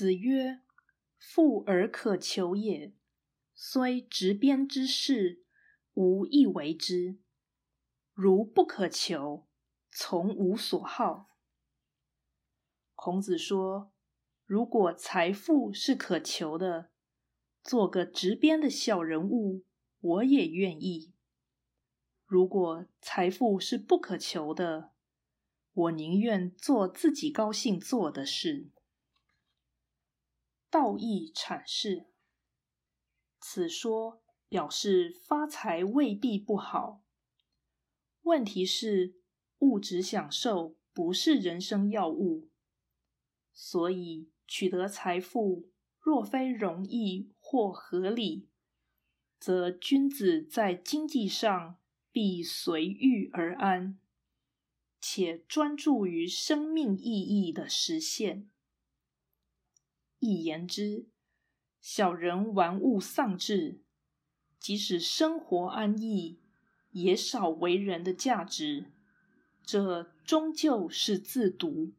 子曰：“富而可求也，虽执鞭之事，无亦为之。如不可求，从无所好。”孔子说：“如果财富是可求的，做个执鞭的小人物，我也愿意。如果财富是不可求的，我宁愿做自己高兴做的事。”道义阐释，此说表示发财未必不好，问题是物质享受不是人生要务，所以取得财富若非容易或合理，则君子在经济上必随遇而安，且专注于生命意义的实现。一言之，小人玩物丧志，即使生活安逸，也少为人的价值，这终究是自毒。